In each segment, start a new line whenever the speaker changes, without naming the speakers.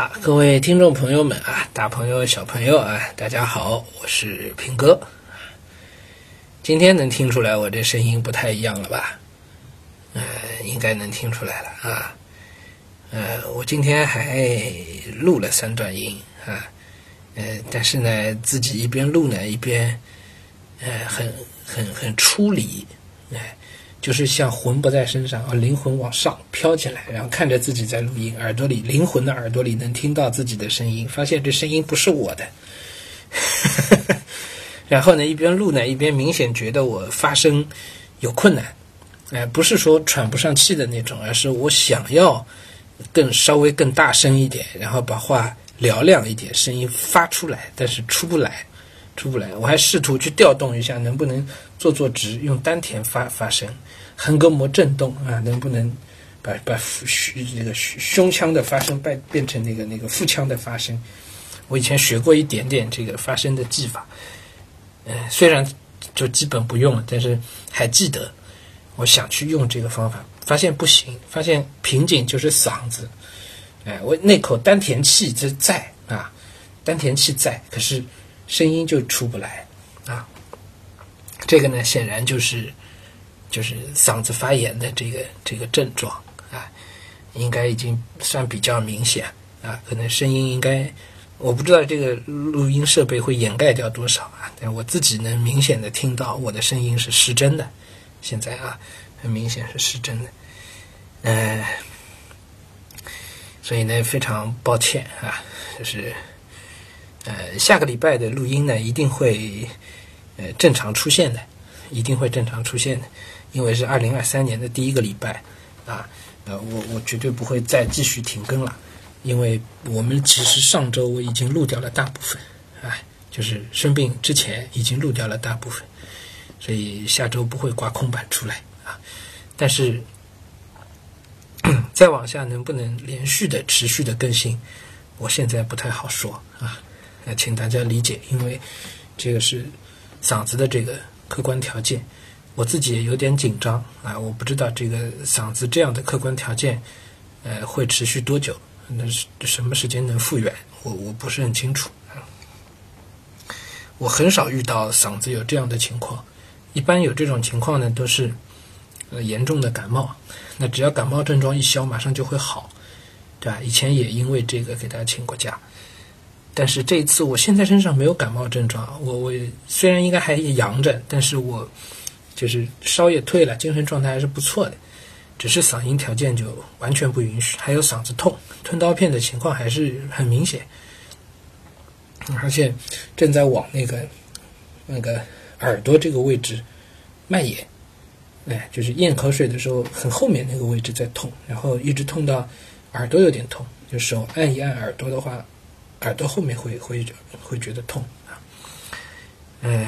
啊，各位听众朋友们啊，大朋友小朋友啊，大家好，我是平哥。今天能听出来我这声音不太一样了吧？呃，应该能听出来了啊。呃，我今天还录了三段音啊，呃，但是呢，自己一边录呢，一边呃，很很很出离，哎。就是像魂不在身上啊，灵魂往上飘起来，然后看着自己在录音，耳朵里灵魂的耳朵里能听到自己的声音，发现这声音不是我的。然后呢，一边录呢，一边明显觉得我发声有困难，哎，不是说喘不上气的那种，而是我想要更稍微更大声一点，然后把话嘹亮一点，声音发出来，但是出不来。出不来，我还试图去调动一下，能不能做做直，用丹田发发声，横膈膜震动啊，能不能把把胸那个胸腔的发声变变成那个那个腹腔的发声？我以前学过一点点这个发声的技法，呃，虽然就基本不用了，但是还记得，我想去用这个方法，发现不行，发现瓶颈就是嗓子，哎，我那口丹田气在在啊，丹田气在，可是。声音就出不来，啊，这个呢，显然就是就是嗓子发炎的这个这个症状啊，应该已经算比较明显啊，可能声音应该我不知道这个录音设备会掩盖掉多少啊，但我自己能明显的听到我的声音是失真的，现在啊，很明显是失真的，嗯，所以呢，非常抱歉啊，就是。呃，下个礼拜的录音呢，一定会呃正常出现的，一定会正常出现的，因为是二零二三年的第一个礼拜啊，呃，我我绝对不会再继续停更了，因为我们其实上周我已经录掉了大部分，哎，就是生病之前已经录掉了大部分，所以下周不会挂空板出来啊，但是 再往下能不能连续的持续的更新，我现在不太好说啊。那请大家理解，因为这个是嗓子的这个客观条件，我自己也有点紧张啊！我不知道这个嗓子这样的客观条件，呃，会持续多久？那是什么时间能复原？我我不是很清楚。我很少遇到嗓子有这样的情况，一般有这种情况呢，都是呃严重的感冒。那只要感冒症状一消，马上就会好，对吧？以前也因为这个给大家请过假。但是这一次，我现在身上没有感冒症状。我我虽然应该还阳着，但是我就是烧也退了，精神状态还是不错的。只是嗓音条件就完全不允许，还有嗓子痛，吞刀片的情况还是很明显，而且正在往那个那个耳朵这个位置蔓延。哎，就是咽口水的时候，很后面那个位置在痛，然后一直痛到耳朵有点痛，就手按一按耳朵的话。耳朵后面会会会觉得痛啊，嗯，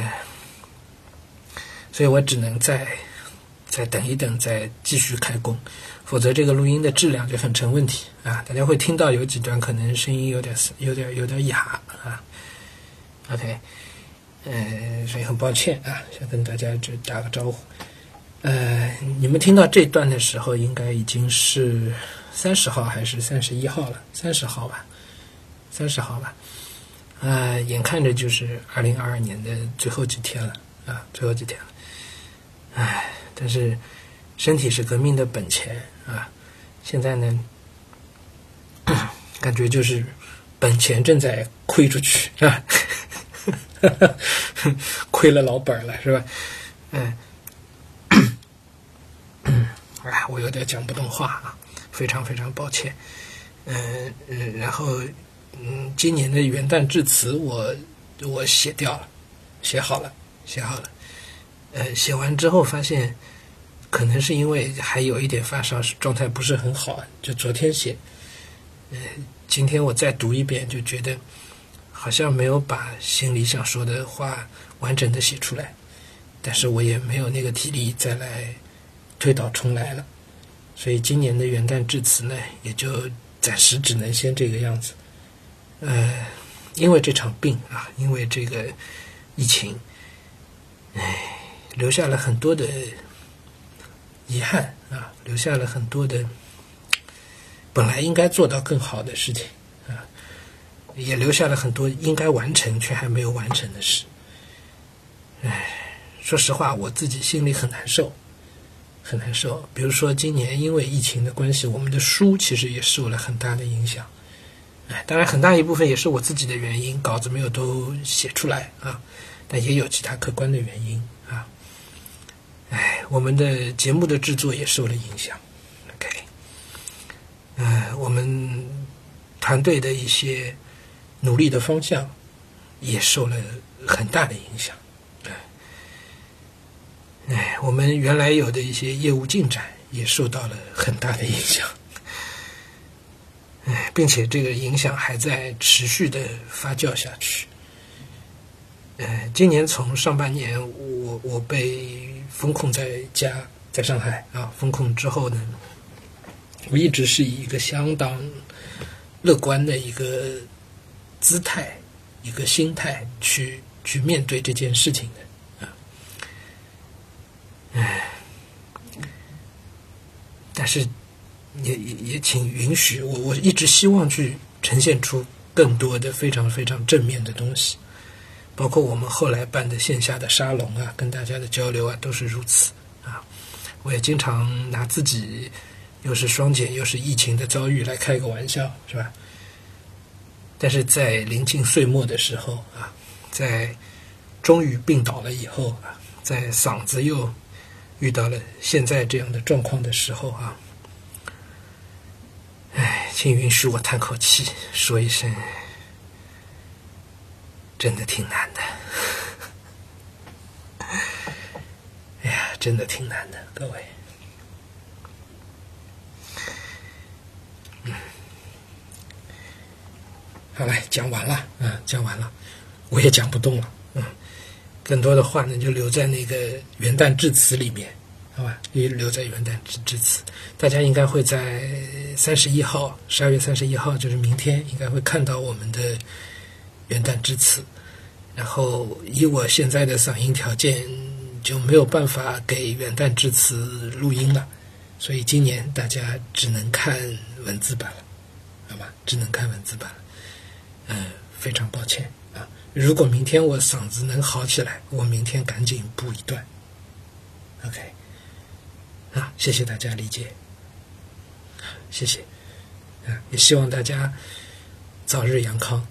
所以我只能再再等一等，再继续开工，否则这个录音的质量就很成问题啊！大家会听到有几段可能声音有点有点有点哑啊。OK，嗯，所以很抱歉啊，想跟大家就打个招呼。呃，你们听到这段的时候，应该已经是三十号还是三十一号了？三十号吧。三十号吧，啊，眼看着就是二零二二年的最后几天了啊，最后几天了，唉，但是身体是革命的本钱啊，现在呢，感觉就是本钱正在亏出去啊，亏了老本了是吧？嗯，哎，我有点讲不动话啊，非常非常抱歉，嗯嗯，然后。嗯，今年的元旦致辞我我写掉了，写好了，写好了。呃，写完之后发现，可能是因为还有一点发烧，状态不是很好，就昨天写。呃，今天我再读一遍，就觉得好像没有把心里想说的话完整的写出来。但是我也没有那个体力再来推倒重来了，所以今年的元旦致辞呢，也就暂时只能先这个样子。呃，因为这场病啊，因为这个疫情，唉，留下了很多的遗憾啊，留下了很多的本来应该做到更好的事情啊，也留下了很多应该完成却还没有完成的事。唉，说实话，我自己心里很难受，很难受。比如说，今年因为疫情的关系，我们的书其实也受了很大的影响。当然，很大一部分也是我自己的原因，稿子没有都写出来啊。但也有其他客观的原因啊。哎，我们的节目的制作也受了影响。OK，呃，我们团队的一些努力的方向也受了很大的影响。哎，我们原来有的一些业务进展也受到了很大的影响。哎，并且这个影响还在持续的发酵下去。呃，今年从上半年，我我被封控在家，在上海啊，封控之后呢，我一直是以一个相当乐观的一个姿态、一个心态去去面对这件事情的啊。唉，但是。也也也，请允许我，我一直希望去呈现出更多的非常非常正面的东西，包括我们后来办的线下的沙龙啊，跟大家的交流啊，都是如此啊。我也经常拿自己又是双减又是疫情的遭遇来开个玩笑，是吧？但是在临近岁末的时候啊，在终于病倒了以后啊，在嗓子又遇到了现在这样的状况的时候啊。请允许我叹口气，说一声，真的挺难的。哎呀，真的挺难的，各位。嗯，好了，讲完了，嗯，讲完了，我也讲不动了，嗯，更多的话呢，就留在那个元旦致辞里面。留，留在元旦致致辞，大家应该会在三十一号，十二月三十一号，就是明天，应该会看到我们的元旦致辞。然后以我现在的嗓音条件，就没有办法给元旦致辞录音了，所以今年大家只能看文字版了，好吧？只能看文字版了。嗯，非常抱歉啊。如果明天我嗓子能好起来，我明天赶紧补一段。OK。谢谢大家理解，谢谢，啊，也希望大家早日阳康。